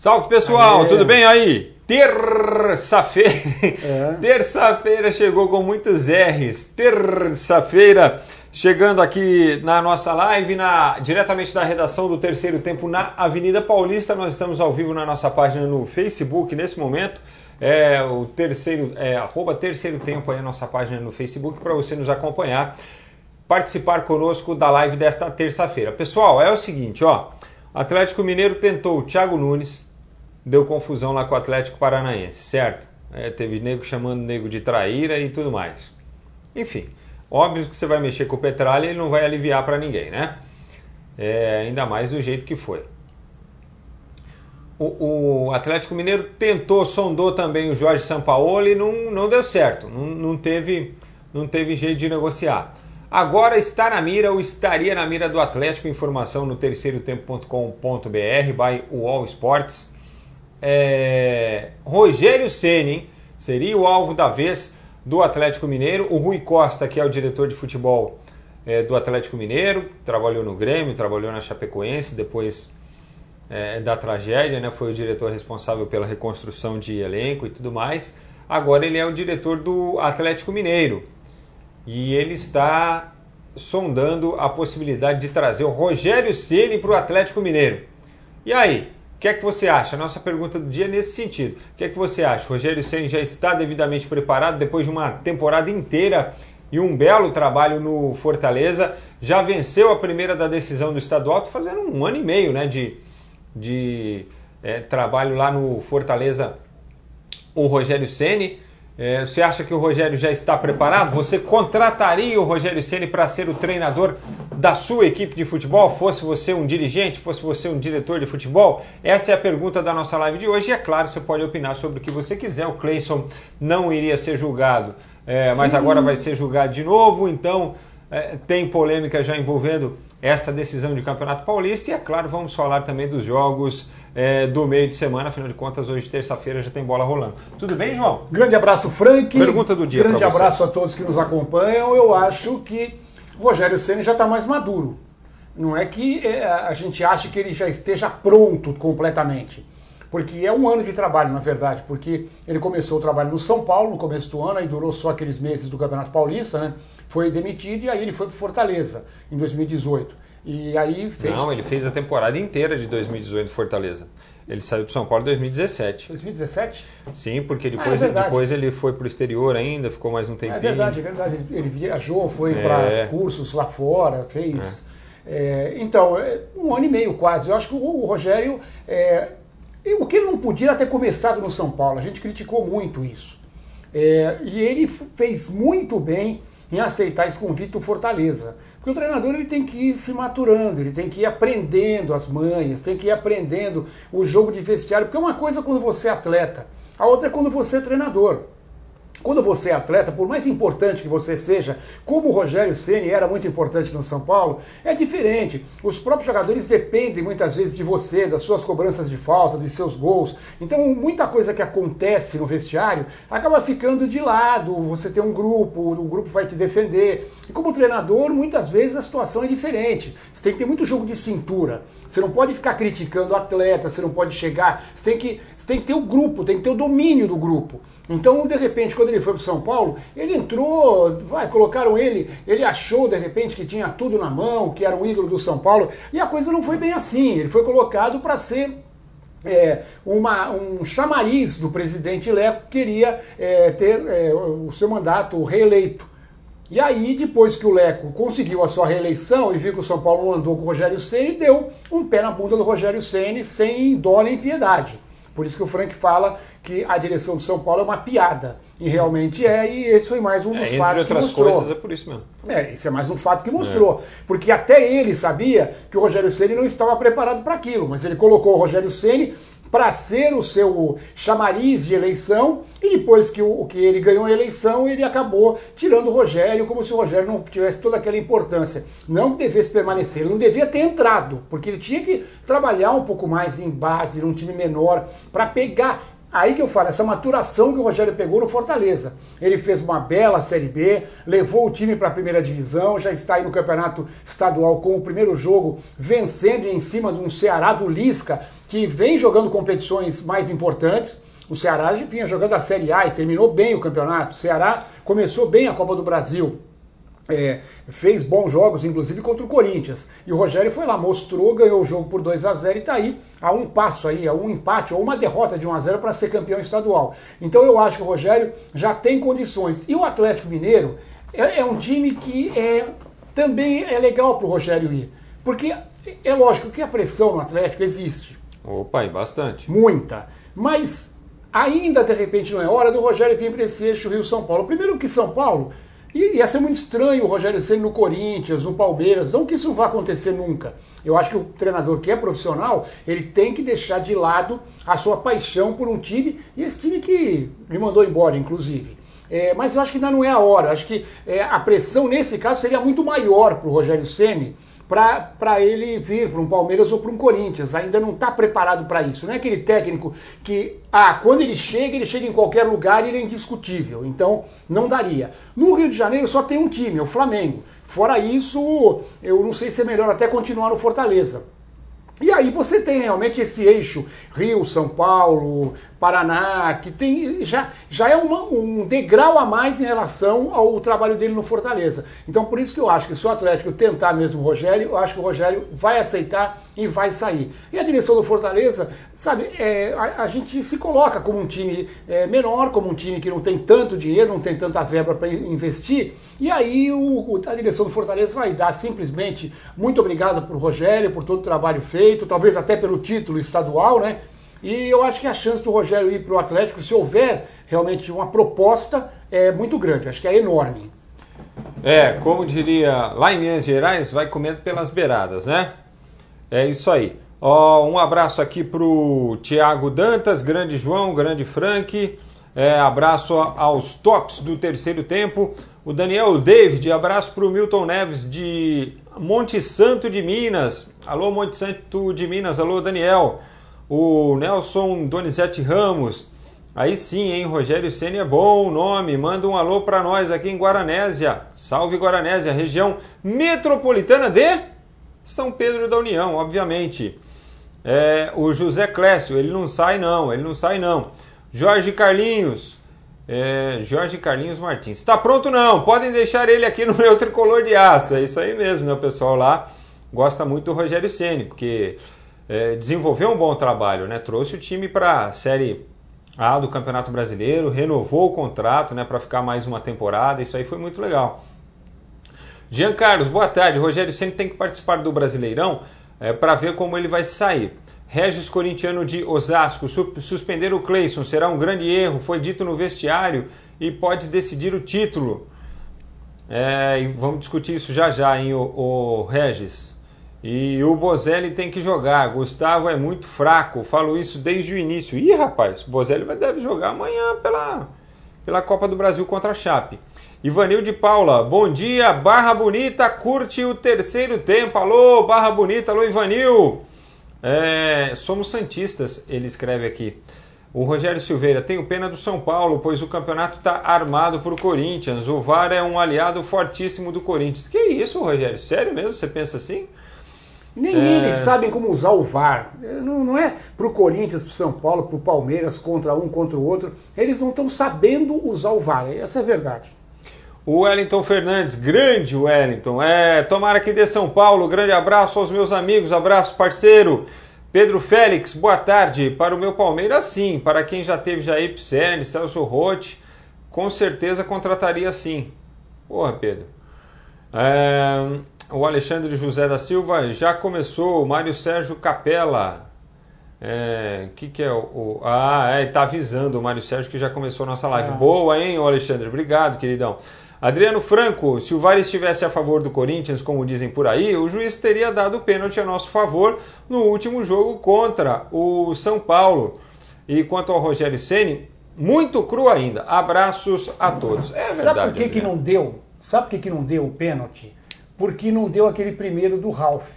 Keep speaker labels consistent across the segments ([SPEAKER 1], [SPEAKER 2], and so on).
[SPEAKER 1] Salve pessoal, Aê. tudo bem aí? Terça-feira. É. Terça-feira chegou com muitos R's. Terça-feira chegando aqui na nossa live, na, diretamente da redação do Terceiro Tempo na Avenida Paulista. Nós estamos ao vivo na nossa página no Facebook nesse momento. É o terceiro, é, arroba Terceiro Tempo aí a nossa página no Facebook para você nos acompanhar, participar conosco da live desta terça-feira. Pessoal, é o seguinte, ó. Atlético Mineiro tentou o Thiago Nunes, deu confusão lá com o Atlético Paranaense, certo? É, teve nego chamando nego de traíra e tudo mais. Enfim, óbvio que você vai mexer com o Petralha e ele não vai aliviar para ninguém, né? É, ainda mais do jeito que foi. O, o, Atlético Mineiro tentou, sondou também o Jorge Sampaoli e não, não deu certo, não, não, teve, não teve jeito de negociar. Agora está na mira ou estaria na mira do Atlético, informação no terceirotempo.com.br by UOL Sports é, Rogério Ceni seria o alvo da vez do Atlético Mineiro. O Rui Costa, que é o diretor de futebol é, do Atlético Mineiro, trabalhou no Grêmio, trabalhou na Chapecoense, depois é, da tragédia, né, foi o diretor responsável pela reconstrução de elenco e tudo mais. Agora ele é o diretor do Atlético Mineiro e ele está sondando a possibilidade de trazer o Rogério Ceni para o Atlético Mineiro. E aí? Que é que você acha? Nossa pergunta do dia é nesse sentido. O que é que você acha? O Rogério Senna já está devidamente preparado depois de uma temporada inteira e um belo trabalho no Fortaleza. Já venceu a primeira da decisão do estadual, tá fazendo um ano e meio né, de, de é, trabalho lá no Fortaleza, o Rogério Ceni. É, você acha que o Rogério já está preparado? Você contrataria o Rogério Ceni para ser o treinador da sua equipe de futebol? Fosse você um dirigente, fosse você um diretor de futebol? Essa é a pergunta da nossa live de hoje. E é claro, você pode opinar sobre o que você quiser. O Cleison não iria ser julgado, é, mas agora vai ser julgado de novo. Então é, tem polêmica já envolvendo essa decisão de Campeonato Paulista. E é claro, vamos falar também dos jogos é, do meio de semana. Afinal de contas, hoje, terça-feira, já tem bola rolando. Tudo bem, João?
[SPEAKER 2] Grande abraço, Frank.
[SPEAKER 1] Pergunta do dia.
[SPEAKER 2] Grande abraço a todos que nos acompanham. Eu acho que o Rogério Senna já está mais maduro. Não é que é, a gente ache que ele já esteja pronto completamente. Porque é um ano de trabalho, na verdade, porque ele começou o trabalho no São Paulo no começo do ano, aí durou só aqueles meses do Campeonato Paulista, né? Foi demitido e aí ele foi para Fortaleza em 2018. E aí
[SPEAKER 1] fez. Não, ele fez a temporada inteira de 2018 no Fortaleza. Ele saiu do São Paulo em 2017.
[SPEAKER 2] 2017?
[SPEAKER 1] Sim, porque depois, ah, é depois ele foi para o exterior ainda, ficou mais um tempinho. É
[SPEAKER 2] verdade, é verdade. Ele, ele viajou, foi é. para cursos lá fora, fez. É. é então, é, um ano e meio quase. Eu acho que o, Rogério. É, o que ele não podia era ter começado no São Paulo. A gente criticou muito isso. e ele fez muito bem em aceitar esse convite do Fortaleza. Porque o treinador ele tem que ir se maturando, ele tem que ir aprendendo as manhas, tem que ir aprendendo o jogo de vestiário, porque uma coisa é quando você é atleta, a outra é quando você é treinador. Quando você é atleta, por mais importante que você seja, como o Rogério Ceni era muito importante no São Paulo, é diferente. Os próprios jogadores dependem muitas vezes de você, das suas cobranças de falta, dos seus gols. Então, muita coisa que acontece no vestiário acaba ficando de lado. Você tem um grupo, o grupo vai te defender. E como treinador, muitas vezes a situação é diferente. Você tem que ter muito jogo de cintura. Você não pode ficar criticando o atleta, você não pode chegar. Você tem que, tem que ter o grupo, tem que ter o domínio do grupo. Então, de repente, quando ele foi para São Paulo, ele entrou, vai, colocaram ele, ele achou de repente que tinha tudo na mão, que era o ídolo do São Paulo, e a coisa não foi bem assim. Ele foi colocado para ser é, uma, um chamariz do presidente Leco que queria é, ter é, o seu mandato reeleito. E aí, depois que o Leco conseguiu a sua reeleição e viu que o São Paulo andou com o Rogério Ceni, deu um pé na bunda do Rogério Ceni sem dó nem piedade. Por isso que o Frank fala que a direção de São Paulo é uma piada. E realmente é, e esse foi mais um é, dos é, fatos que mostrou.
[SPEAKER 1] Coisas, é por isso mesmo.
[SPEAKER 2] É, esse é mais um fato que mostrou. É. Porque até ele sabia que o Rogério Ceni não estava preparado para aquilo, mas ele colocou o Rogério Ceni para ser o seu chamariz de eleição e depois que, o, que ele ganhou a eleição, ele acabou tirando o Rogério como se o Rogério não tivesse toda aquela importância. Não devesse permanecer, ele não devia ter entrado, porque ele tinha que trabalhar um pouco mais em base, num time menor, para pegar aí que eu falo, essa maturação que o Rogério pegou no Fortaleza. Ele fez uma bela Série B, levou o time para a primeira divisão, já está aí no campeonato estadual com o primeiro jogo vencendo em cima de um Ceará do Lisca, que vem jogando competições mais importantes. O Ceará vinha jogando a Série A e terminou bem o campeonato. O Ceará começou bem a Copa do Brasil. É, fez bons jogos, inclusive contra o Corinthians. E o Rogério foi lá, mostrou, ganhou o jogo por 2 a 0 e está aí a um passo aí, a um empate ou uma derrota de 1 a 0 para ser campeão estadual. Então eu acho que o Rogério já tem condições. E o Atlético Mineiro é, é um time que é, também é legal para o Rogério ir. Porque é lógico que a pressão no Atlético existe.
[SPEAKER 1] Opa, e bastante.
[SPEAKER 2] Muita. Mas ainda de repente não é hora do Rogério vir para esse eixo Rio-São Paulo. Primeiro que São Paulo e ia ser muito estranho o Rogério Ceni no Corinthians, no Palmeiras, não que isso vá acontecer nunca. Eu acho que o treinador que é profissional, ele tem que deixar de lado a sua paixão por um time, e esse time que me mandou embora, inclusive. É, mas eu acho que ainda não é a hora. Acho que é, a pressão nesse caso seria muito maior para o Rogério Ceni para ele vir para um Palmeiras ou para um Corinthians. Ainda não está preparado para isso. Não é aquele técnico que, ah, quando ele chega, ele chega em qualquer lugar e ele é indiscutível. Então, não daria. No Rio de Janeiro só tem um time, é o Flamengo. Fora isso, eu não sei se é melhor até continuar no Fortaleza. E aí você tem realmente esse eixo Rio, São Paulo, Paraná, que tem já, já é uma, um degrau a mais em relação ao trabalho dele no Fortaleza. Então por isso que eu acho que se o Atlético tentar mesmo o Rogério, eu acho que o Rogério vai aceitar e vai sair. E a direção do Fortaleza, sabe, é, a, a, gente se coloca como um time é, menor, como um time que não tem tanto dinheiro, não tem tanta verba para investir, e aí o, a direção do Fortaleza vai dar simplesmente muito obrigado o Rogério, por todo o trabalho feito, talvez até pelo título estadual, né? E eu acho que a chance do Rogério ir para o Atlético, se houver realmente uma proposta, é muito grande, acho que é enorme.
[SPEAKER 1] É, como diria lá em Minas Gerais, vai comendo pelas beiradas, né? É isso aí. Ó, um abraço aqui pro Tiago Dantas, grande João, grande Frank. É, abraço aos tops do terceiro tempo. O Daniel David, abraço pro Milton Neves de Monte Santo de Minas. Alô, Monte Santo de Minas, alô, Daniel o Nelson Donizete Ramos. Aí sim, hein? Rogério Ceni é bom o nome. Manda um alô para nós aqui em Guaranésia. Salve Guaranésia, região metropolitana de São Pedro da União, obviamente. É, o José Clécio, ele não sai não, ele não sai não. Jorge Carlinhos, é, Jorge Carlinhos Martins. Está pronto não? Podem deixar ele aqui no meu tricolor de aço. É isso aí mesmo, né? O pessoal lá gosta muito do Rogério Ceni, porque é, desenvolveu um bom trabalho, né? Trouxe o time para a Série A do Campeonato Brasileiro, renovou o contrato né, para ficar mais uma temporada, isso aí foi muito legal. Jean Carlos, boa tarde. Rogério sempre tem que participar do Brasileirão é, para ver como ele vai sair. Regis Corintiano de Osasco, su suspender o Cleison será um grande erro, foi dito no vestiário e pode decidir o título. É, vamos discutir isso já já, hein, o, o Regis. E o Bozelli tem que jogar. Gustavo é muito fraco. Falo isso desde o início. Ih, rapaz, o Bozelli deve jogar amanhã pela, pela Copa do Brasil contra a Chape. Ivanil de Paula, bom dia, Barra Bonita, curte o terceiro tempo. Alô, Barra Bonita, alô, Ivanil. É, somos Santistas, ele escreve aqui. O Rogério Silveira, tenho pena do São Paulo, pois o campeonato está armado por Corinthians. O VAR é um aliado fortíssimo do Corinthians. Que isso, Rogério? Sério mesmo? Você pensa assim?
[SPEAKER 2] Nem é... eles sabem como usar o VAR. Não, não é para o Corinthians, para o São Paulo, para o Palmeiras, contra um, contra o outro. Eles não estão sabendo usar o VAR. Essa é a verdade.
[SPEAKER 1] O Wellington Fernandes, grande Wellington. É, tomara que dê São Paulo. Grande abraço aos meus amigos, abraço parceiro. Pedro Félix, boa tarde. Para o meu Palmeiras, sim. Para quem já teve Jair Pisselli, Celso Rotti, com certeza contrataria sim. Porra, Pedro. É, o Alexandre José da Silva já começou. O Mário Sérgio Capella. É, que que é o, o ah, é, tá avisando o Mário Sérgio que já começou a nossa live. Ah. Boa, hein, Alexandre? Obrigado, queridão. Adriano Franco, se o VAR estivesse a favor do Corinthians, como dizem por aí, o juiz teria dado o pênalti a nosso favor no último jogo contra o São Paulo. E quanto ao Rogério Ceni, muito cru ainda. Abraços a todos.
[SPEAKER 2] É verdade. Sabe por que, que não deu? Sabe por que, que não deu o pênalti? Porque não deu aquele primeiro do Ralph.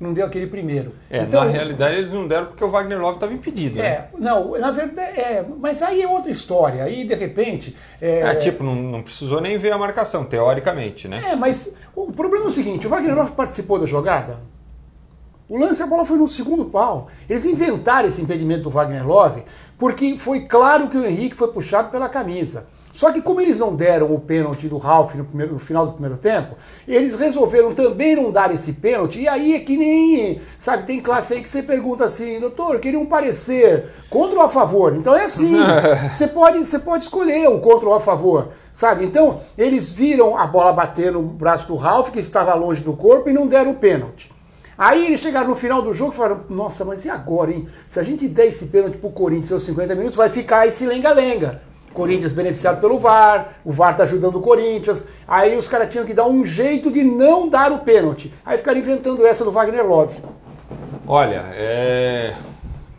[SPEAKER 2] não deu aquele primeiro.
[SPEAKER 1] É, então, na realidade eles não deram porque o Wagner Love estava impedido.
[SPEAKER 2] Né? É, não, na verdade, é, mas aí é outra história. Aí de repente.
[SPEAKER 1] É, é tipo, não, não, precisou nem ver a marcação, teoricamente, né?
[SPEAKER 2] É, mas o problema é o seguinte: o Wagner Love participou da jogada? O lance a bola foi no segundo pau. Eles inventaram esse impedimento do Wagner Love porque foi claro que o Henrique foi puxado pela camisa. Só que como eles não deram o pênalti do Ralf no, primeiro, no final do primeiro tempo, eles resolveram também não dar esse pênalti. E aí é que nem, sabe, tem classe aí que você pergunta assim, doutor, queria um parecer contra ou a favor? Então é assim, você pode, você pode escolher o contra ou a favor, sabe? Então eles viram a bola bater no braço do Ralf, que estava longe do corpo, e não deram o pênalti. Aí eles chegaram no final do jogo e falaram: Nossa, mas e agora, hein? Se a gente der esse pênalti pro Corinthians aos 50 minutos, vai ficar esse lenga-lenga. Corinthians beneficiado pelo VAR, o VAR tá ajudando o Corinthians. Aí os caras tinham que dar um jeito de não dar o pênalti. Aí ficaram inventando essa do Wagner Love.
[SPEAKER 1] Olha, é.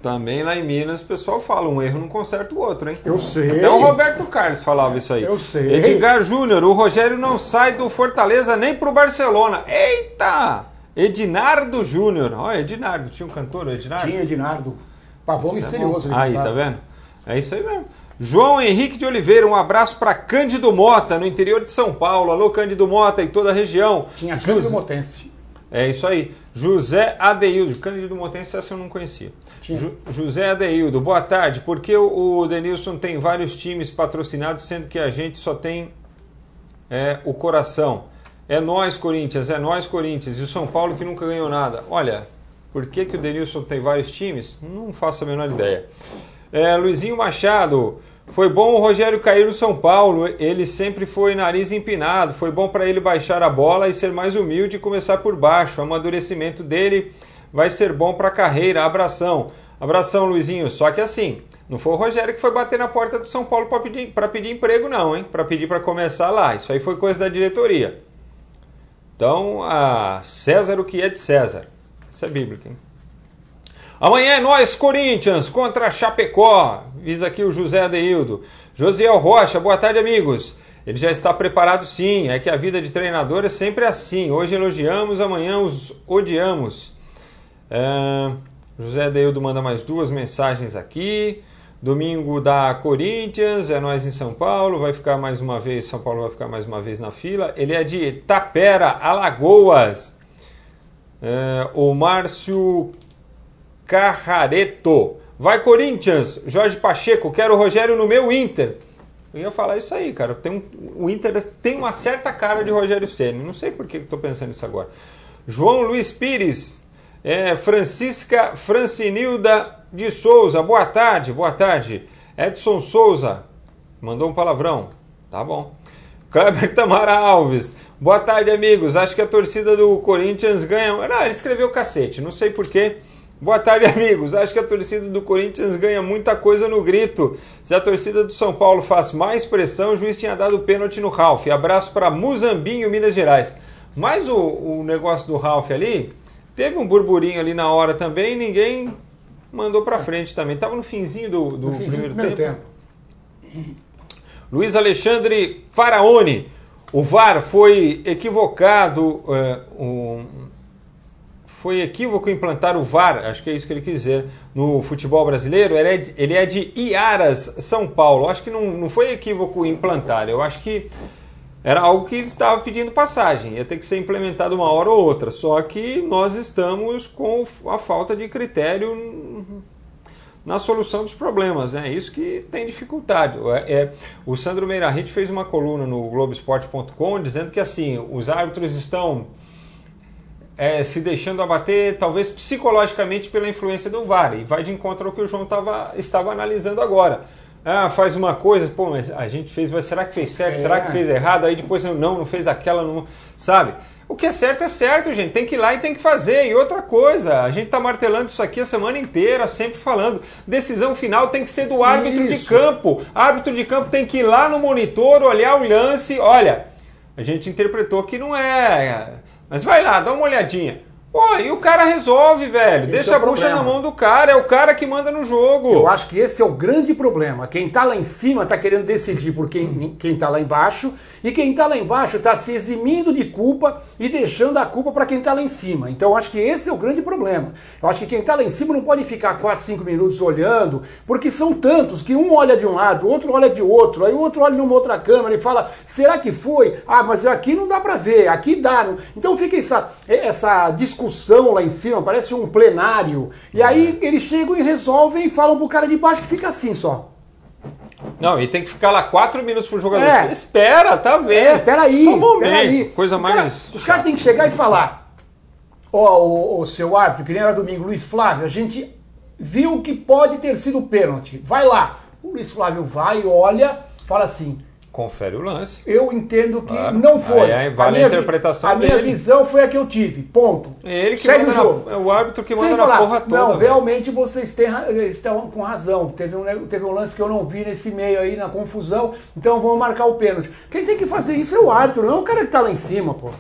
[SPEAKER 1] Também lá em Minas o pessoal fala, um erro não conserta o outro, hein?
[SPEAKER 2] Eu sei.
[SPEAKER 1] Até o Roberto Carlos falava isso aí.
[SPEAKER 2] Eu sei.
[SPEAKER 1] Edgar Júnior, o Rogério não sai do Fortaleza nem pro Barcelona. Eita! Edinardo Júnior. Olha, Edinardo, tinha um cantor, Edinardo?
[SPEAKER 2] Tinha Edinardo. Pavão é misterioso.
[SPEAKER 1] É aí, tá vendo? É isso aí mesmo. João Henrique de Oliveira, um abraço para Cândido Mota, no interior de São Paulo. Alô, Cândido Mota e toda a região.
[SPEAKER 2] Tinha Cândido José... Motense.
[SPEAKER 1] É isso aí. José Adeildo. Cândido Motense, essa eu não conhecia. Ju... José Adeildo, boa tarde. Por que o Denilson tem vários times patrocinados, sendo que a gente só tem é, o coração? É nós, Corinthians, é nós, Corinthians. E o São Paulo que nunca ganhou nada. Olha, por que, que o Denilson tem vários times? Não faço a menor ideia. É, Luizinho Machado. Foi bom o Rogério cair no São Paulo. Ele sempre foi nariz empinado. Foi bom para ele baixar a bola e ser mais humilde e começar por baixo. O amadurecimento dele vai ser bom para a carreira. Abração. Abração, Luizinho. Só que assim, não foi o Rogério que foi bater na porta do São Paulo para pedir, pedir emprego, não, hein? Para pedir para começar lá. Isso aí foi coisa da diretoria. Então, a César o que é de César. Isso é bíblico, hein? Amanhã é nós, Corinthians, contra Chapecó. Visa aqui o José Adeildo. Josiel Rocha, boa tarde, amigos. Ele já está preparado sim, é que a vida de treinador é sempre assim. Hoje elogiamos, amanhã os odiamos. É... José Adeildo manda mais duas mensagens aqui. Domingo da Corinthians, é nós em São Paulo, vai ficar mais uma vez, São Paulo vai ficar mais uma vez na fila. Ele é de Tapera, Alagoas. É... o Márcio Carrareto. Vai Corinthians, Jorge Pacheco, quero o Rogério no meu Inter. Eu ia falar isso aí, cara. Tem um, o Inter tem uma certa cara de Rogério Ceni. Não sei por que estou pensando isso agora. João Luiz Pires, é, Francisca Francinilda de Souza, boa tarde, boa tarde. Edson Souza, mandou um palavrão. Tá bom. Kleber Tamara Alves, boa tarde, amigos. Acho que a torcida do Corinthians ganha. Não, ele escreveu cacete, não sei porquê. Boa tarde, amigos. Acho que a torcida do Corinthians ganha muita coisa no grito. Se a torcida do São Paulo faz mais pressão, o juiz tinha dado pênalti no Ralf. Abraço para Muzambinho, Minas Gerais. Mas o, o negócio do Ralf ali, teve um burburinho ali na hora também e ninguém mandou para frente também. Tava no finzinho do, do
[SPEAKER 2] no finzinho primeiro, tempo. tempo.
[SPEAKER 1] Luiz Alexandre Faraone. O VAR foi equivocado. Uh, um, foi equívoco implantar o VAR, acho que é isso que ele quis dizer, no futebol brasileiro. Ele é de, ele é de Iaras, São Paulo. Acho que não, não foi equívoco implantar, eu acho que era algo que estava pedindo passagem, ia ter que ser implementado uma hora ou outra. Só que nós estamos com a falta de critério na solução dos problemas, é né? isso que tem dificuldade. É, é, o Sandro Meirahit fez uma coluna no Globoesporte.com dizendo que assim os árbitros estão é, se deixando abater, talvez psicologicamente, pela influência do VAR. E vai de encontro ao que o João tava, estava analisando agora. Ah, faz uma coisa, pô, mas a gente fez, mas será que fez certo? É. Será que fez errado? Aí depois não, não fez aquela, não, sabe? O que é certo é certo, gente. Tem que ir lá e tem que fazer. E outra coisa, a gente está martelando isso aqui a semana inteira, sempre falando. Decisão final tem que ser do árbitro isso. de campo. Árbitro de campo tem que ir lá no monitor, olhar o lance. Olha, a gente interpretou que não é mas vai lá, dá uma olhadinha. Pô, e o cara resolve, velho. Esse Deixa é a bucha na mão do cara, é o cara que manda no jogo.
[SPEAKER 2] Eu acho que esse é o grande problema. Quem tá lá em cima tá querendo decidir por quem, quem tá lá embaixo, e quem tá lá embaixo tá se eximindo de culpa e deixando a culpa para quem tá lá em cima. Então eu acho que esse é o grande problema. Eu acho que quem tá lá em cima não pode ficar 4, 5 minutos olhando, porque são tantos que um olha de um lado, o outro olha de outro, aí o outro olha numa outra câmera e fala: será que foi? Ah, mas aqui não dá para ver, aqui dá. Então fica essa, essa discussão discussão lá em cima, parece um plenário. E aí é. eles chegam e resolvem e falam pro cara de baixo que fica assim só.
[SPEAKER 1] Não, e tem que ficar lá quatro minutos pro jogador. É. Espera, tá vendo? É,
[SPEAKER 2] peraí. Só um momento. Peraí.
[SPEAKER 1] Coisa mais.
[SPEAKER 2] Cara, os caras têm que chegar e falar: Ó, oh, o, o seu árbitro, que nem era domingo, Luiz Flávio, a gente viu que pode ter sido pênalti. Vai lá. O Luiz Flávio vai, olha, fala assim:
[SPEAKER 1] confere o lance.
[SPEAKER 2] Eu entendo que claro. não foi.
[SPEAKER 1] Aí, vale a, minha, a interpretação
[SPEAKER 2] a dele. A minha visão foi a que eu tive. Ponto.
[SPEAKER 1] Ele que Segue o jogo. Na, é o árbitro que manda falar, na porra toda.
[SPEAKER 2] Não, realmente vocês têm, estão com razão. Teve um, teve um lance que eu não vi nesse meio aí, na confusão. Então vamos marcar o pênalti. Quem tem que fazer isso é o árbitro, não é o cara que tá lá em cima, pô.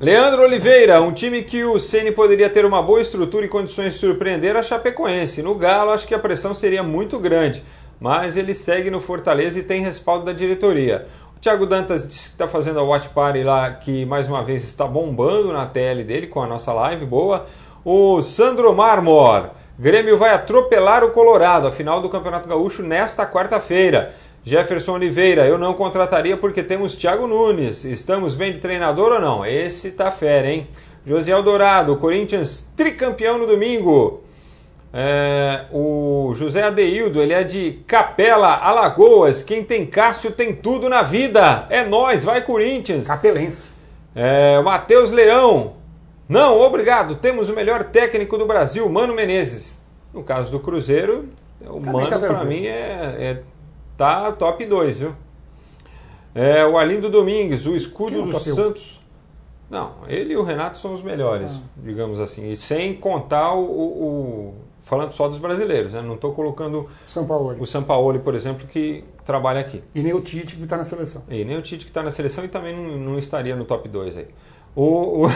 [SPEAKER 1] Leandro Oliveira, um time que o Ceni poderia ter uma boa estrutura e condições de surpreender a Chapecoense. No Galo, acho que a pressão seria muito grande mas ele segue no Fortaleza e tem respaldo da diretoria. Tiago Dantas disse que está fazendo a Watch Party lá, que mais uma vez está bombando na tele dele com a nossa live, boa. O Sandro Marmor, Grêmio vai atropelar o Colorado, a final do Campeonato Gaúcho nesta quarta-feira. Jefferson Oliveira, eu não contrataria porque temos Thiago Nunes. Estamos bem de treinador ou não? Esse tá fera, hein? José Dourado, Corinthians tricampeão no domingo. É, o José Adeildo, ele é de Capela, Alagoas. Quem tem Cássio tem tudo na vida. É nós, vai Corinthians.
[SPEAKER 2] Capelense.
[SPEAKER 1] É, Matheus Leão. Não, obrigado. Temos o melhor técnico do Brasil, Mano Menezes. No caso do Cruzeiro, o Também Mano tá para mim é, é, tá top 2, viu? É, o Arlindo Domingues, o escudo é do Santos. Não, ele e o Renato são os melhores, ah. digamos assim. E sem contar o, o falando só dos brasileiros, né? não estou colocando
[SPEAKER 2] São Paulo.
[SPEAKER 1] o São Paulo, por exemplo, que trabalha aqui.
[SPEAKER 2] E nem o Tite que está na seleção.
[SPEAKER 1] E nem o Tite que está na seleção e também não, não, estaria no top 2 aí. O, o,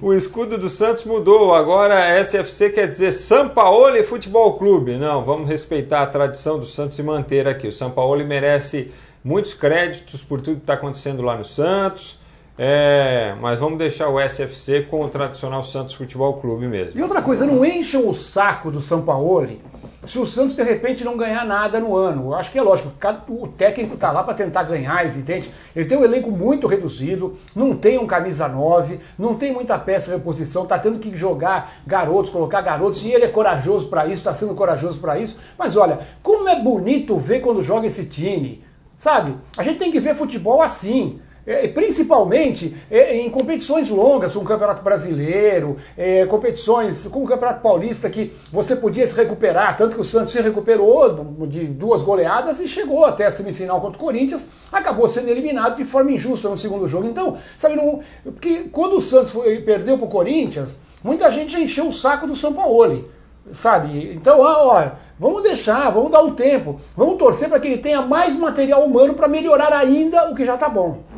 [SPEAKER 1] o, escudo do Santos mudou, agora SFC quer dizer São Paulo Futebol Clube. Não, vamos respeitar a tradição do Santos e manter aqui. O São Paulo merece muitos créditos por tudo que está acontecendo lá no Santos. É, mas vamos deixar o SFC com o tradicional Santos Futebol Clube mesmo.
[SPEAKER 2] E outra coisa, não encham o saco do São Paulo se o Santos de repente não ganhar nada no ano. Eu acho que é lógico, o técnico está lá para tentar ganhar, evidente. Ele tem um elenco muito reduzido, não tem um camisa 9, não tem muita peça de reposição, está tendo que jogar garotos, colocar garotos, e ele é corajoso para isso, está sendo corajoso para isso. Mas olha, como é bonito ver quando joga esse time, sabe? A gente tem que ver futebol assim. É, principalmente é, em competições longas, como o Campeonato Brasileiro, é, competições como o Campeonato Paulista, que você podia se recuperar, tanto que o Santos se recuperou de duas goleadas e chegou até a semifinal contra o Corinthians, acabou sendo eliminado de forma injusta no segundo jogo. Então, sabe, não, porque quando o Santos foi, perdeu para o Corinthians, muita gente encheu o saco do São Paulo, sabe? Então, olha, vamos deixar, vamos dar um tempo, vamos torcer para que ele tenha mais material humano para melhorar ainda o que já está bom.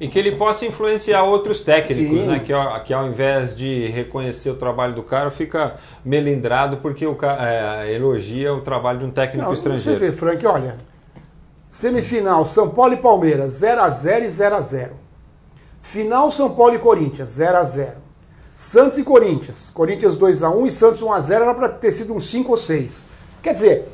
[SPEAKER 1] E que ele possa influenciar outros técnicos, né? Que, que ao invés de reconhecer o trabalho do cara, fica melindrado porque o é, elogia o trabalho de um técnico Não, estrangeiro.
[SPEAKER 2] Você vê, Frank, olha. Semifinal, São Paulo e Palmeiras, 0x0 e 0x0. Final, São Paulo e Corinthians, 0x0. Santos e Corinthians, Corinthians 2x1 e Santos 1x0 era para ter sido um 5 ou 6. Quer dizer,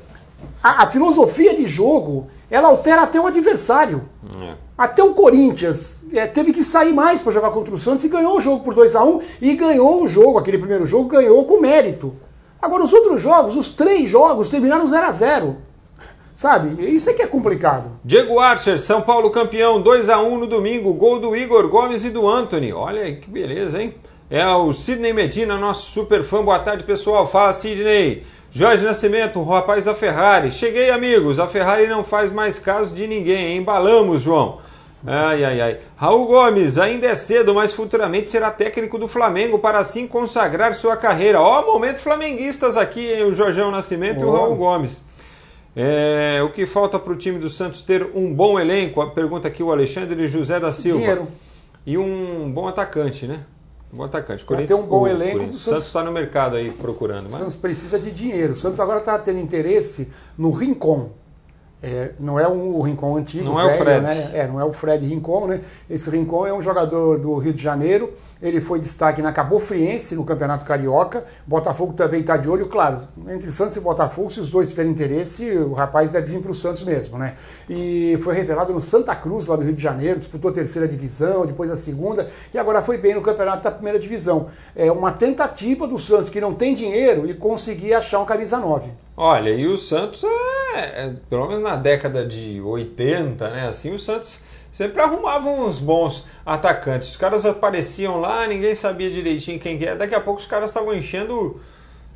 [SPEAKER 2] a, a filosofia de jogo ela altera até o adversário. É. Até o Corinthians é, teve que sair mais para jogar contra o Santos e ganhou o jogo por 2 a 1 um, e ganhou o jogo, aquele primeiro jogo, ganhou com mérito. Agora, os outros jogos, os três jogos, terminaram 0 a 0 Sabe? Isso é que é complicado.
[SPEAKER 1] Diego Archer, São Paulo campeão, 2 a 1 no domingo, gol do Igor Gomes e do Anthony. Olha que beleza, hein? É o Sidney Medina, nosso super fã. Boa tarde, pessoal. Fala, Sidney. Jorge Nascimento, o rapaz da Ferrari. Cheguei, amigos. A Ferrari não faz mais caso de ninguém. Embalamos, João. Ai, ai, ai. Raul Gomes, ainda é cedo, mas futuramente será técnico do Flamengo para assim consagrar sua carreira. Ó, momento flamenguistas aqui, hein? o Jorgão Nascimento e o Raul Gomes. É, o que falta para o time do Santos ter um bom elenco? Pergunta aqui o Alexandre José da Silva.
[SPEAKER 2] Dinheiro.
[SPEAKER 1] E um bom atacante, né? Bom atacante.
[SPEAKER 2] Corinthians tem um bom elenco.
[SPEAKER 1] O Santos está no mercado aí procurando. Mas...
[SPEAKER 2] O Santos precisa de dinheiro. O Santos agora está tendo interesse no Rincon. É, não é um, o Rincon antigo,
[SPEAKER 1] não velho, é o Fred.
[SPEAKER 2] Né? É, não é o Fred Rincon, né? Esse Rincon é um jogador do Rio de Janeiro. Ele foi destaque na Cabo Friense, no Campeonato Carioca. Botafogo também está de olho, claro. Entre Santos e Botafogo, se os dois tiverem interesse, o rapaz deve vir para o Santos mesmo, né? E foi revelado no Santa Cruz, lá do Rio de Janeiro, disputou a terceira divisão, depois a segunda, e agora foi bem no campeonato da primeira divisão. É uma tentativa do Santos, que não tem dinheiro, e conseguir achar um camisa 9.
[SPEAKER 1] Olha, e o Santos, é, é, pelo menos na década de 80, né? Assim, o Santos sempre arrumava uns bons atacantes. Os caras apareciam lá, ninguém sabia direitinho quem que era. Daqui a pouco os caras estavam enchendo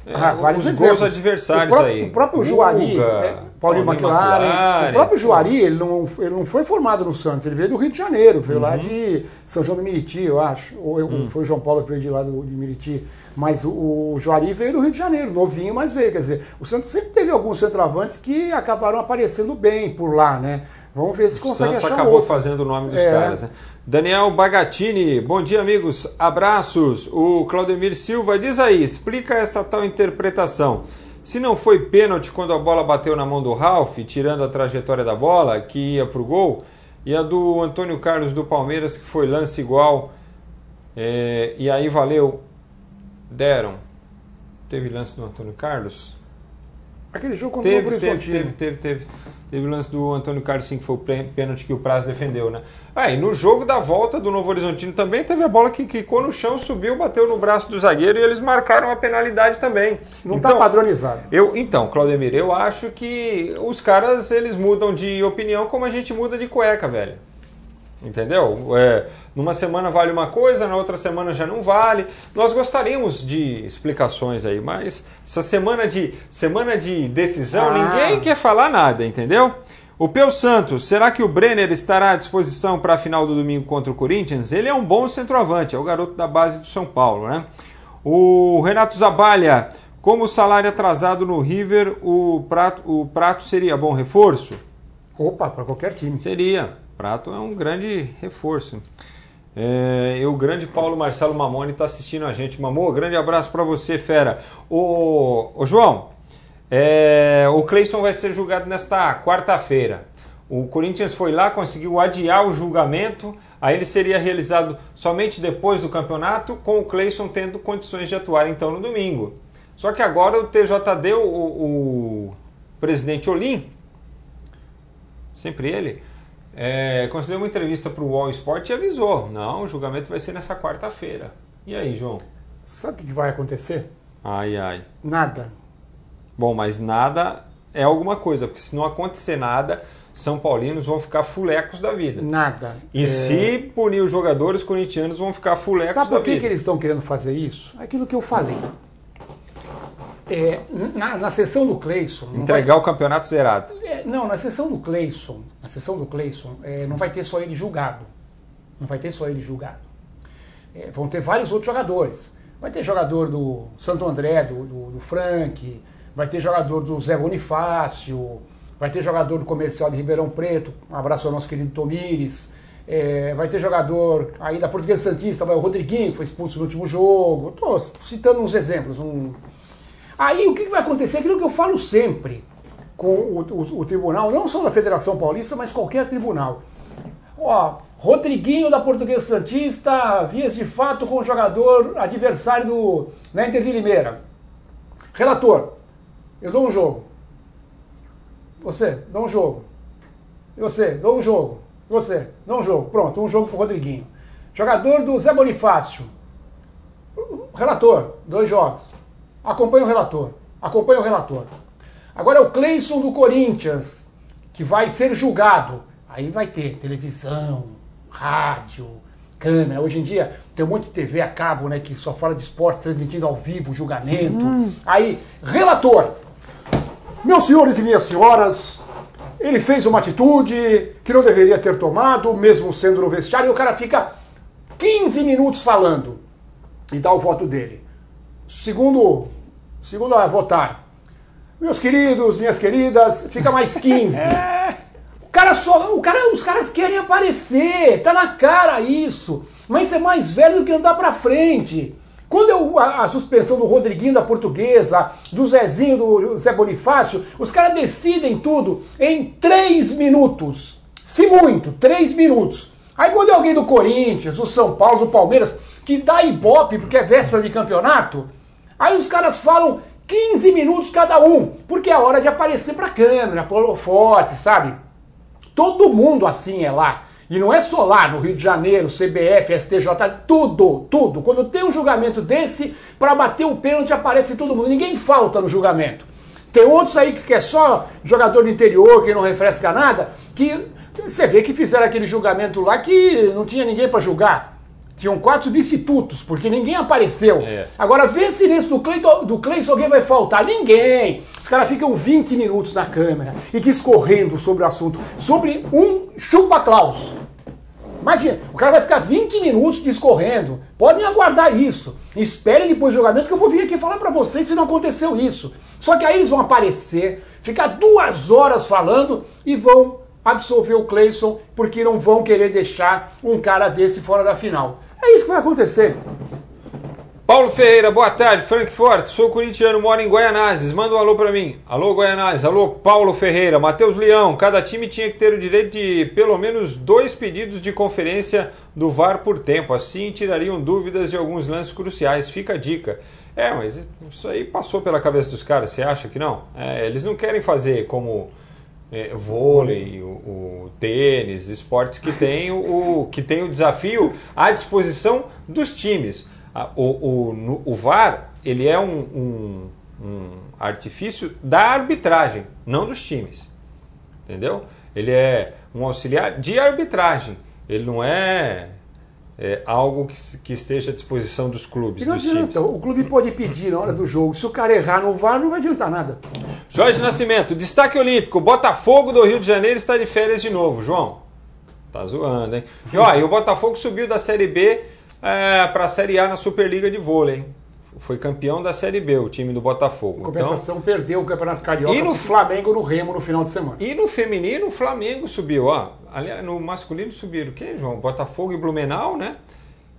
[SPEAKER 1] é, ah, vários os gols adversários
[SPEAKER 2] o próprio,
[SPEAKER 1] aí.
[SPEAKER 2] O próprio Juari, é, Paulinho McLaren, McLaren, o próprio Juari, ele não, ele não foi formado no Santos, ele veio do Rio de Janeiro, veio uhum. lá de São João do Miriti, eu acho. Ou uhum. foi o João Paulo que veio de lá do, de Miriti. Mas o, o Juari veio do Rio de Janeiro, novinho, mas veio. Quer dizer, o Santos sempre teve alguns centroavantes que acabaram aparecendo bem por lá, né? Vamos ver se consegue
[SPEAKER 1] Santos
[SPEAKER 2] achar
[SPEAKER 1] acabou
[SPEAKER 2] outro.
[SPEAKER 1] fazendo o nome dos é. caras. Né? Daniel Bagatini, bom dia amigos, abraços. O Claudemir Silva diz aí, explica essa tal interpretação. Se não foi pênalti quando a bola bateu na mão do Ralf, tirando a trajetória da bola, que ia para o gol, e a do Antônio Carlos do Palmeiras, que foi lance igual, é, e aí valeu deram. Teve lance do Antônio Carlos?
[SPEAKER 2] Aquele jogo contra
[SPEAKER 1] teve,
[SPEAKER 2] o
[SPEAKER 1] teve, teve, teve, teve. Teve o lance do Antônio Carlos, que foi o pênalti que o Prazo defendeu, né? Ah, e no jogo da volta do Novo Horizontino também teve a bola que quicou no chão, subiu, bateu no braço do zagueiro e eles marcaram a penalidade também.
[SPEAKER 2] Não está então, padronizado.
[SPEAKER 1] Eu, então, Claudemir, eu acho que os caras eles mudam de opinião como a gente muda de cueca, velho. Entendeu? É, numa semana vale uma coisa, na outra semana já não vale. Nós gostaríamos de explicações aí, mas essa semana de semana de decisão, ah. ninguém quer falar nada, entendeu? O Peu Santos, será que o Brenner estará à disposição para a final do domingo contra o Corinthians? Ele é um bom centroavante, é o garoto da base do São Paulo, né? O Renato Zabalha, como o salário atrasado no River, o prato, o prato seria bom reforço?
[SPEAKER 2] Opa, para qualquer time.
[SPEAKER 1] Seria. Prato é um grande reforço. É, e o grande Paulo Marcelo Mamoni está assistindo a gente. Mamô, grande abraço para você, fera. Ô, ô João, é, o Cleison vai ser julgado nesta quarta-feira. O Corinthians foi lá, conseguiu adiar o julgamento, aí ele seria realizado somente depois do campeonato, com o Cleison tendo condições de atuar então no domingo. Só que agora o TJD, o, o presidente Olim, sempre ele, é, concedeu uma entrevista para o Wall Sport e avisou: não, o julgamento vai ser nessa quarta-feira. E aí, João?
[SPEAKER 2] Sabe o que vai acontecer?
[SPEAKER 1] Ai, ai.
[SPEAKER 2] Nada.
[SPEAKER 1] Bom, mas nada é alguma coisa, porque se não acontecer nada, São Paulinos vão ficar fulecos da vida.
[SPEAKER 2] Nada.
[SPEAKER 1] E é... se punir os jogadores, corintianos vão ficar fulecos
[SPEAKER 2] Sabe
[SPEAKER 1] da
[SPEAKER 2] vida. Sabe
[SPEAKER 1] por
[SPEAKER 2] que eles estão querendo fazer isso? Aquilo que eu falei. É, na, na sessão do Cleison.
[SPEAKER 1] Entregar vai... o campeonato zerado.
[SPEAKER 2] É, não, na sessão do Cleison, na sessão do Cleison, é, não vai ter só ele julgado. Não vai ter só ele julgado. É, vão ter vários outros jogadores. Vai ter jogador do Santo André, do, do, do Frank, vai ter jogador do Zé Bonifácio, vai ter jogador do Comercial de Ribeirão Preto, um abraço ao nosso querido Tomires. É, vai ter jogador aí da Portuguesa Santista, vai o Rodriguinho, foi expulso no último jogo. Estou citando uns exemplos, um, Aí o que vai acontecer? Aquilo que eu falo sempre com o, o, o tribunal, não só da Federação Paulista, mas qualquer tribunal. Ó, Rodriguinho da Portuguesa Santista, vias de fato com o jogador adversário do na Inter de Limeira. Relator, eu dou um jogo. Você, dou um jogo. Você, dou um jogo. Você, dou um jogo. Pronto, um jogo pro Rodriguinho. Jogador do Zé Bonifácio. Relator, dois jogos. Acompanhe o relator. Acompanhe o relator. Agora é o Cleison do Corinthians, que vai ser julgado. Aí vai ter televisão, rádio, câmera. Hoje em dia tem um monte de TV a cabo, né, que só fala de esporte, transmitindo ao vivo, julgamento. Hum. Aí, relator. Meus senhores e minhas senhoras, ele fez uma atitude que não deveria ter tomado, mesmo sendo no vestiário, e o cara fica 15 minutos falando e dá o voto dele. Segundo segundo a votar. Meus queridos, minhas queridas, fica mais 15. cara só, o cara, os caras querem aparecer, tá na cara isso. Mas é mais velho do que andar pra frente. Quando eu, a, a, suspensão do Rodriguinho da Portuguesa, do Zezinho, do Zé Bonifácio, os caras decidem tudo em três minutos. Se muito, três minutos. Aí quando é alguém do Corinthians, do São Paulo, do Palmeiras, que dá ibope porque é véspera de campeonato, aí os caras falam 15 minutos cada um, porque é hora de aparecer pra câmera, pro forte, sabe? Todo mundo assim é lá. E não é só lá no Rio de Janeiro, CBF, STJ, tudo, tudo. Quando tem um julgamento desse, para bater o pênalti aparece todo mundo. Ninguém falta no julgamento. Tem outros aí que é só jogador do interior, que não refresca nada, que você vê que fizeram aquele julgamento lá que não tinha ninguém para julgar. Tinham quatro substitutos, porque ninguém apareceu. É. Agora vê se nesse do Cleiton, do Cleiton alguém vai faltar. Ninguém! Os caras ficam 20 minutos na câmera e discorrendo sobre o assunto. Sobre um chupa-claus. Imagina, o cara vai ficar 20 minutos discorrendo. Podem aguardar isso. Esperem depois do julgamento que eu vou vir aqui falar para vocês se não aconteceu isso. Só que aí eles vão aparecer, ficar duas horas falando e vão absolver o Cleison porque não vão querer deixar um cara desse fora da final. É isso que vai acontecer.
[SPEAKER 1] Paulo Ferreira, boa tarde, Frankfurt, sou corintiano, moro em Guaianazes, manda um alô para mim. Alô Guaianazes, alô Paulo Ferreira, Matheus Leão, cada time tinha que ter o direito de pelo menos dois pedidos de conferência do VAR por tempo, assim tirariam dúvidas de alguns lances cruciais, fica a dica. É, mas isso aí passou pela cabeça dos caras, você acha que não? É, eles não querem fazer como é, vôlei, o, o, tênis, esportes que tem o, que tem o desafio à disposição dos times. O, o, o VAR ele é um, um, um artifício da arbitragem, não dos times. Entendeu? Ele é um auxiliar de arbitragem. Ele não é é, algo que, que, esteja à disposição dos clubes. E
[SPEAKER 2] não
[SPEAKER 1] adianta,
[SPEAKER 2] times. o clube pode pedir na hora do jogo. Se o cara errar no VAR, não vai adiantar nada.
[SPEAKER 1] Jorge Nascimento, destaque olímpico: Botafogo do Rio de Janeiro está de férias de novo. João, tá zoando, hein? E, ó, e o Botafogo subiu da Série B é, para a Série A na Superliga de Vôlei, hein? Foi campeão da Série B, o time do Botafogo.
[SPEAKER 2] Compensação, então, perdeu o Campeonato Carioca e no Flamengo no Remo no final de semana.
[SPEAKER 1] E no feminino, o Flamengo subiu. Ó, aliás, no masculino subiram quem, João? Botafogo e Blumenau, né?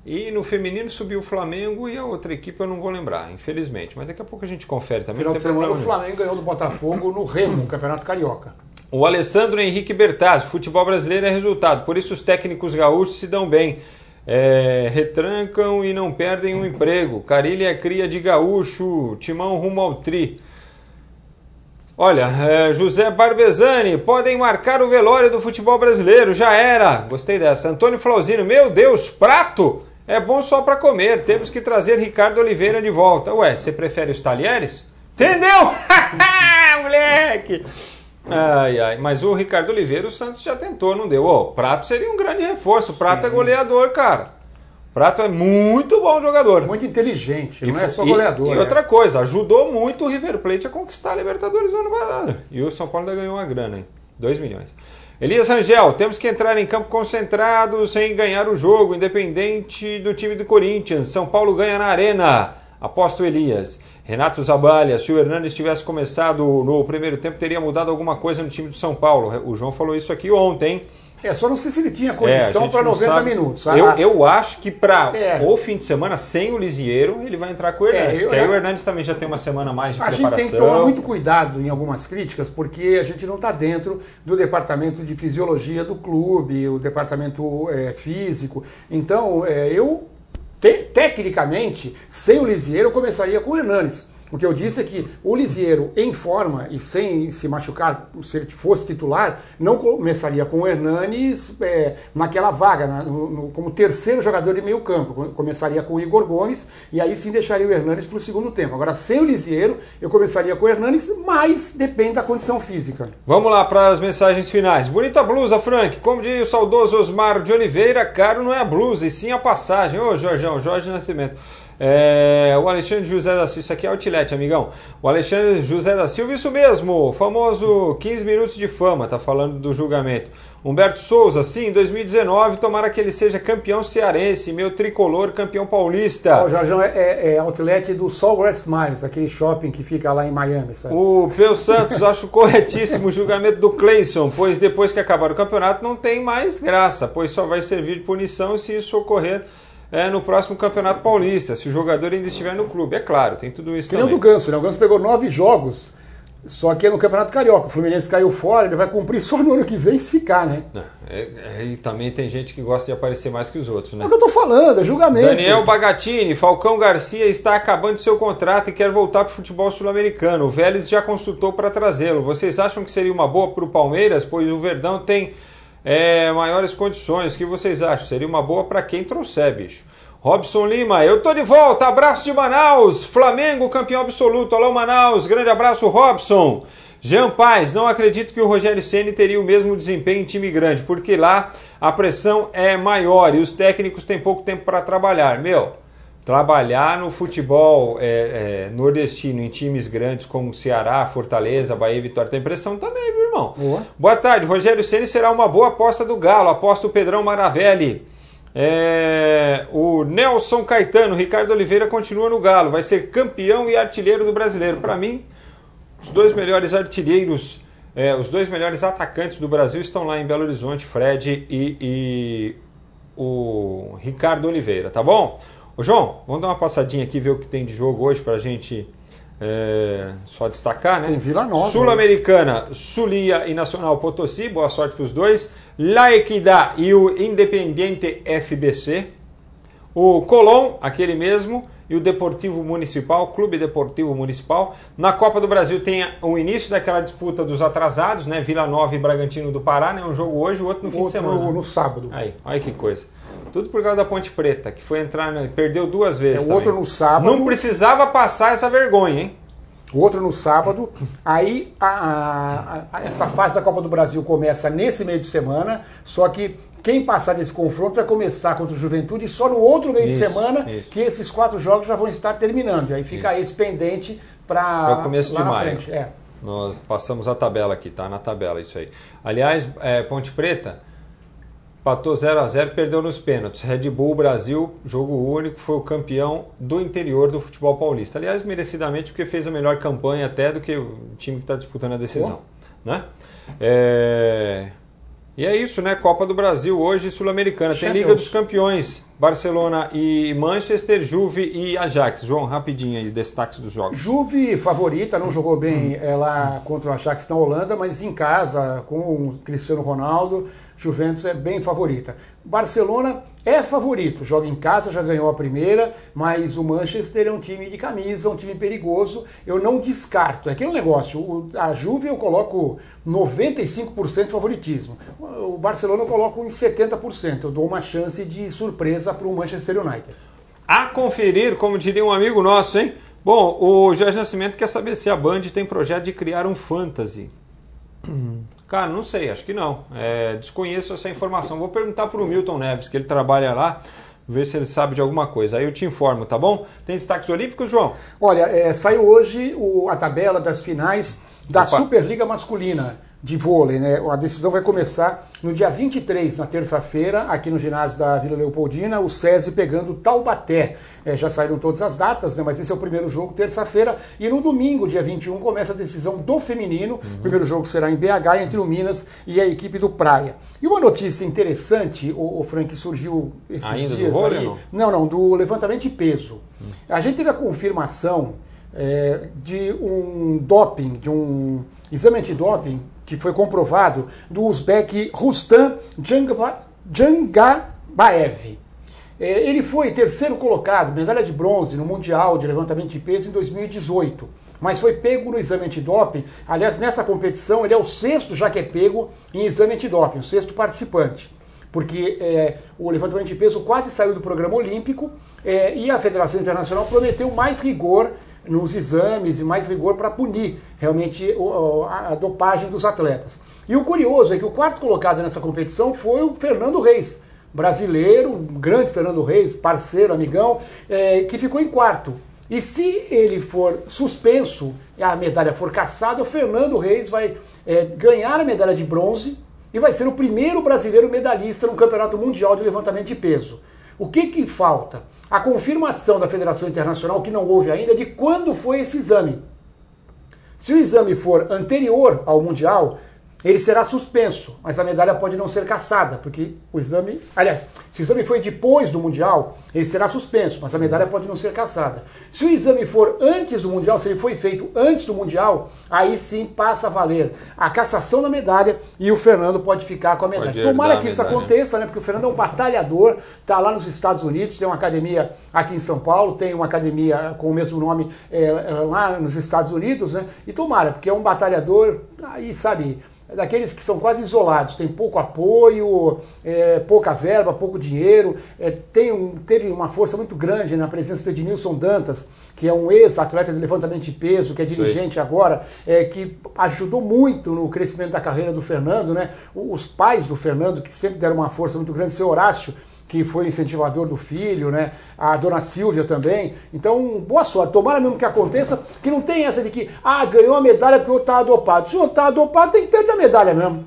[SPEAKER 1] E no feminino subiu o Flamengo e a outra equipe eu não vou lembrar, infelizmente. Mas daqui a pouco a gente confere também.
[SPEAKER 2] Final de semana o Flamengo ganhou do Botafogo no Remo, no Campeonato Carioca.
[SPEAKER 1] O Alessandro Henrique Bertazzi, futebol brasileiro é resultado, por isso os técnicos gaúchos se dão bem é, retrancam e não perdem o um emprego. Carilha é cria de gaúcho, timão rumo ao tri. Olha, é, José Barbezani, podem marcar o velório do futebol brasileiro, já era. Gostei dessa. Antônio Flauzino, meu Deus, prato! É bom só para comer, temos que trazer Ricardo Oliveira de volta. Ué, você prefere os talheres? Entendeu? Moleque! Ai, ai. Mas o Ricardo Oliveira, o Santos já tentou, não deu. O Prato seria um grande reforço. O Prato é Sim. é goleador, cara. Prato é muito bom jogador.
[SPEAKER 2] Muito inteligente, e, não é só goleador.
[SPEAKER 1] E, e é. outra coisa, ajudou muito o River Plate a conquistar a Libertadores no ano passado. E o São Paulo ainda ganhou uma grana, hein? 2 milhões. Elias Rangel, temos que entrar em campo concentrados sem ganhar o jogo, independente do time do Corinthians. São Paulo ganha na arena. Aposto Elias. Renato Zabalha, se o Hernandes tivesse começado no primeiro tempo, teria mudado alguma coisa no time do São Paulo. O João falou isso aqui ontem.
[SPEAKER 2] É, só não sei se ele tinha condição é, para 90 sabe. minutos.
[SPEAKER 1] Eu, ah, eu acho que para é. o fim de semana, sem o Lisieiro, ele vai entrar com o é, Hernandes. É, eu, aí o Hernandes também já tem uma semana mais de
[SPEAKER 2] a
[SPEAKER 1] preparação.
[SPEAKER 2] A gente tem que tomar muito cuidado em algumas críticas, porque a gente não está dentro do departamento de fisiologia do clube, o departamento é, físico. Então, é, eu te, tecnicamente, sem o Lisieiro, eu começaria com o Hernanes. O que eu disse é que o Lisieiro, em forma e sem se machucar, se ele fosse titular, não começaria com o Hernanes é, naquela vaga, na, no, como terceiro jogador de meio campo. Começaria com o Igor Gomes e aí sim deixaria o Hernanes para o segundo tempo. Agora, sem o Lisieiro, eu começaria com o Hernanes, mas depende da condição física.
[SPEAKER 1] Vamos lá para as mensagens finais. Bonita blusa, Frank. Como diria o saudoso Osmar de Oliveira, caro não é a blusa, e sim a passagem. Ô, Jorgeão, Jorge Nascimento. É, o Alexandre José da Silva, isso aqui é Outlet, amigão. O Alexandre José da Silva, isso mesmo, famoso 15 minutos de fama, tá falando do julgamento. Humberto Souza, sim, 2019, tomara que ele seja campeão cearense, meu tricolor campeão paulista.
[SPEAKER 2] O Jorjão é, é, é outlet do Sawgrass Miles, aquele shopping que fica lá em Miami. Sabe?
[SPEAKER 1] O Peu Santos, acho corretíssimo o julgamento do Cleison, pois depois que acabar o campeonato não tem mais graça, pois só vai servir de punição se isso ocorrer é, no próximo Campeonato Paulista, se o jogador ainda estiver no clube. É claro, tem tudo isso
[SPEAKER 2] que
[SPEAKER 1] também.
[SPEAKER 2] Do Ganso, né? O Ganso pegou nove jogos só que é no Campeonato Carioca. O Fluminense caiu fora, ele vai cumprir só no ano que vem se ficar, né?
[SPEAKER 1] É, é, e também tem gente que gosta de aparecer mais que os outros, né?
[SPEAKER 2] É o que eu tô falando, é julgamento.
[SPEAKER 1] Daniel Bagatini, Falcão Garcia está acabando seu contrato e quer voltar para o futebol sul-americano. O Vélez já consultou para trazê-lo. Vocês acham que seria uma boa para o Palmeiras? Pois o Verdão tem é, maiores condições. O que vocês acham? Seria uma boa para quem trouxer, bicho. Robson Lima, eu tô de volta, abraço de Manaus, Flamengo campeão absoluto, alô Manaus, grande abraço Robson. Jean Paz, não acredito que o Rogério Ceni teria o mesmo desempenho em time grande, porque lá a pressão é maior e os técnicos têm pouco tempo para trabalhar. Meu, trabalhar no futebol é, é, nordestino em times grandes como Ceará, Fortaleza, Bahia e Vitória tem pressão também, viu, irmão? Boa, boa tarde, Rogério Ceni será uma boa aposta do Galo, aposta o Pedrão Maravelli. É, o Nelson Caetano, Ricardo Oliveira continua no Galo, vai ser campeão e artilheiro do brasileiro. Para mim, os dois melhores artilheiros, é, os dois melhores atacantes do Brasil estão lá em Belo Horizonte, Fred e, e o Ricardo Oliveira, tá bom? Ô João, vamos dar uma passadinha aqui ver o que tem de jogo hoje para a gente é, só destacar, né?
[SPEAKER 2] Tem Vila Nova.
[SPEAKER 1] Sul-Americana, Sulia e Nacional Potosí, boa sorte para os dois. La Equidad e o Independiente FBC. O Colón, aquele mesmo, e o Deportivo Municipal, Clube Deportivo Municipal. Na Copa do Brasil tem o início daquela disputa dos atrasados, né? Vila Nova e Bragantino do Pará, né? Um jogo hoje, o outro no fim outro de semana.
[SPEAKER 2] no sábado.
[SPEAKER 1] Aí, olha que coisa. Tudo por causa da Ponte Preta, que foi entrar, né? perdeu duas vezes.
[SPEAKER 2] É, o outro no sábado.
[SPEAKER 1] Não precisava passar essa vergonha, hein?
[SPEAKER 2] O outro no sábado. Aí a, a, a, essa fase da Copa do Brasil começa nesse meio de semana, só que quem passar nesse confronto vai começar contra o Juventude só no outro meio isso, de semana, isso. que esses quatro jogos já vão estar terminando. E aí fica isso. esse pendente para.
[SPEAKER 1] É o começo de maio. É. Nós passamos a tabela aqui, tá na tabela isso aí. Aliás, é, Ponte Preta Empatou 0 a 0 perdeu nos pênaltis. Red Bull Brasil, jogo único, foi o campeão do interior do futebol paulista. Aliás, merecidamente, porque fez a melhor campanha até do que o time que está disputando a decisão. Né? É... E é isso, né? Copa do Brasil hoje, Sul-Americana. Tem Liga dos Campeões. Barcelona e Manchester, Juve e Ajax. João, rapidinho aí, destaques dos jogos.
[SPEAKER 2] Juve favorita, não jogou bem ela contra o Ajax na Holanda, mas em casa, com o Cristiano Ronaldo, Juventus é bem favorita. Barcelona é favorito, joga em casa, já ganhou a primeira, mas o Manchester é um time de camisa, um time perigoso. Eu não descarto. É aquele negócio, a Juve eu coloco 95% de favoritismo. O Barcelona eu coloco em 70%. Eu dou uma chance de surpresa para o Manchester United.
[SPEAKER 1] A conferir, como diria um amigo nosso, hein? Bom, o Jorge Nascimento quer saber se a Band tem projeto de criar um fantasy. Cara, não sei, acho que não. É, desconheço essa informação. Vou perguntar para o Milton Neves, que ele trabalha lá, ver se ele sabe de alguma coisa. Aí eu te informo, tá bom? Tem destaques olímpicos, João?
[SPEAKER 2] Olha, é, saiu hoje o, a tabela das finais da Opa. Superliga Masculina de vôlei, né? A decisão vai começar no dia 23, na terça-feira, aqui no ginásio da Vila Leopoldina, o SESI pegando Taubaté. É, já saíram todas as datas, né? Mas esse é o primeiro jogo, terça-feira. E no domingo, dia 21, começa a decisão do feminino. Uhum. O primeiro jogo será em BH, entre o Minas e a equipe do Praia. E uma notícia interessante, o, o Frank, surgiu esses
[SPEAKER 1] Ainda
[SPEAKER 2] dias.
[SPEAKER 1] Do vôlei, não?
[SPEAKER 2] não, não, do levantamento de peso. Uhum. A gente teve a confirmação é, de um doping, de um exame antidoping que foi comprovado do Uzbek Rustam Jangabaev. É, ele foi terceiro colocado, medalha de bronze no Mundial de Levantamento de Peso em 2018, mas foi pego no exame antidoping. Aliás, nessa competição ele é o sexto já que é pego em exame antidoping, o sexto participante. Porque é, o levantamento de peso quase saiu do programa olímpico é, e a Federação Internacional prometeu mais rigor nos exames e mais rigor para punir realmente a dopagem dos atletas. E o curioso é que o quarto colocado nessa competição foi o Fernando Reis, brasileiro, um grande Fernando Reis, parceiro, amigão, é, que ficou em quarto. E se ele for suspenso a medalha for caçada, o Fernando Reis vai é, ganhar a medalha de bronze e vai ser o primeiro brasileiro medalhista no Campeonato Mundial de Levantamento de Peso. O que, que falta? A confirmação da Federação Internacional, que não houve ainda, de quando foi esse exame. Se o exame for anterior ao Mundial, ele será suspenso, mas a medalha pode não ser caçada, porque o exame. Aliás, se o exame foi depois do Mundial, ele será suspenso, mas a medalha pode não ser caçada. Se o exame for antes do Mundial, se ele foi feito antes do Mundial, aí sim passa a valer a cassação da medalha e o Fernando pode ficar com a medalha. Tomara que isso aconteça, né? Porque o Fernando é um batalhador, está lá nos Estados Unidos, tem uma academia aqui em São Paulo, tem uma academia com o mesmo nome é, lá nos Estados Unidos, né? E tomara, porque é um batalhador, aí sabe daqueles que são quase isolados, tem pouco apoio, é, pouca verba, pouco dinheiro, é, tem um, teve uma força muito grande na presença do Ednilson Dantas, que é um ex-atleta de levantamento de peso, que é dirigente Sei. agora, é, que ajudou muito no crescimento da carreira do Fernando, né? Os pais do Fernando, que sempre deram uma força muito grande, seu Horácio, que foi incentivador do filho, né? A dona Silvia também. Então, boa sorte. Tomara mesmo que aconteça, que não tem essa de que, ah, ganhou a medalha porque o outro tá dopado. Se o outro tá dopado, tem que perder a medalha mesmo.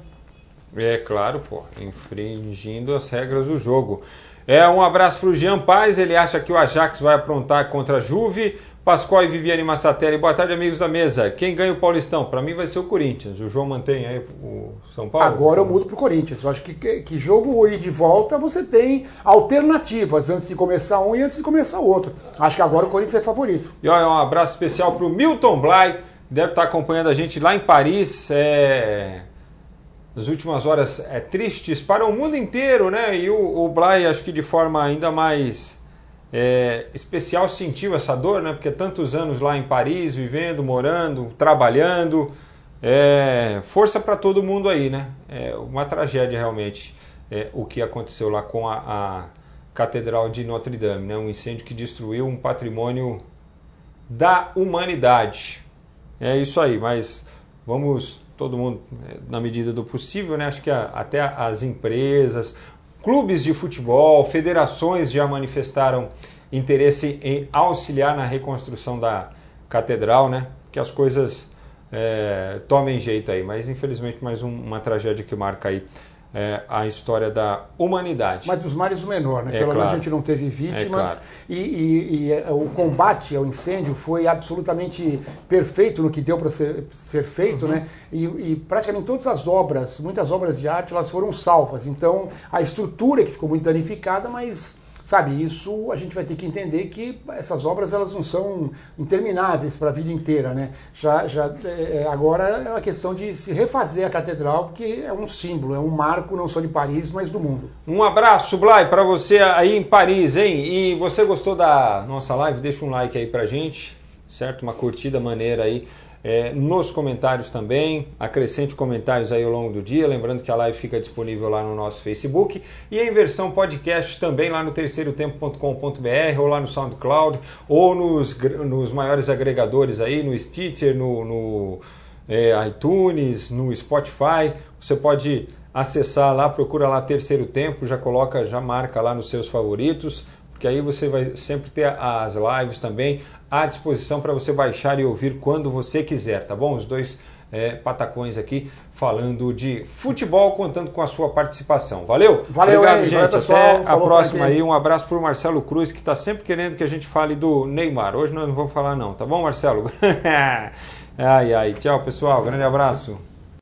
[SPEAKER 1] É claro, pô, infringindo as regras do jogo. É, um abraço para o Jean Paz, ele acha que o Ajax vai aprontar contra a Juve. Pascoal e Viviane Massatelli, boa tarde, amigos da mesa. Quem ganha o Paulistão? Para mim vai ser o Corinthians. O João mantém aí o São Paulo?
[SPEAKER 2] Agora eu mudo para o Corinthians. Eu acho que, que jogo ir de volta você tem alternativas antes de começar um e antes de começar outro. Acho que agora o Corinthians é favorito.
[SPEAKER 1] E olha, um abraço especial para o Milton Blay, deve estar acompanhando a gente lá em Paris. É... As últimas horas é, tristes para o mundo inteiro, né? E o, o Blay, acho que de forma ainda mais é, especial sentiu essa dor, né? Porque tantos anos lá em Paris, vivendo, morando, trabalhando. É, força para todo mundo aí, né? É uma tragédia realmente é, o que aconteceu lá com a, a Catedral de Notre Dame, né? Um incêndio que destruiu um patrimônio da humanidade. É isso aí, mas vamos todo mundo é, na medida do possível, né? Acho que a, até as empresas, Clubes de futebol, federações já manifestaram interesse em auxiliar na reconstrução da catedral, né? Que as coisas é, tomem jeito aí. Mas infelizmente mais um, uma tragédia que marca aí é, a história da humanidade.
[SPEAKER 2] Mas dos males o menor, né? É, Pelo menos claro. a gente não teve vítimas. É, claro. e, e, e, é, o combate ao incêndio foi absolutamente perfeito no que deu para ser, ser, feito, uhum. né? E, e, praticamente todas as obras, muitas obras de arte, elas foram salvas. Então a estrutura que ficou muito danificada, mas Sabe, isso a gente vai ter que entender que essas obras elas não são intermináveis para a vida inteira, né? Já, já é, agora é uma questão de se refazer a catedral, porque é um símbolo, é um marco não só de Paris, mas do mundo.
[SPEAKER 1] Um abraço, Blay, para você aí em Paris, hein? E você gostou da nossa live? Deixa um like aí pra gente, certo? Uma curtida maneira aí é, nos comentários também. Acrescente comentários aí ao longo do dia. Lembrando que a live fica disponível lá no nosso Facebook e em versão podcast também lá no terceirotempo.com.br ou lá no SoundCloud ou nos, nos maiores agregadores aí, no Stitcher, no, no é, iTunes, no Spotify. Você pode acessar lá, procura lá Terceiro Tempo, já coloca, já marca lá nos seus favoritos que aí você vai sempre ter as lives também à disposição para você baixar e ouvir quando você quiser, tá bom? Os dois é, patacões aqui falando de futebol, contando com a sua participação. Valeu?
[SPEAKER 2] Valeu,
[SPEAKER 1] Obrigado,
[SPEAKER 2] aí,
[SPEAKER 1] gente.
[SPEAKER 2] Valeu,
[SPEAKER 1] Até a próxima aí. Um abraço para o Marcelo Cruz, que está sempre querendo que a gente fale do Neymar. Hoje nós não vamos falar, não, tá bom, Marcelo? ai, ai. Tchau, pessoal. Grande abraço.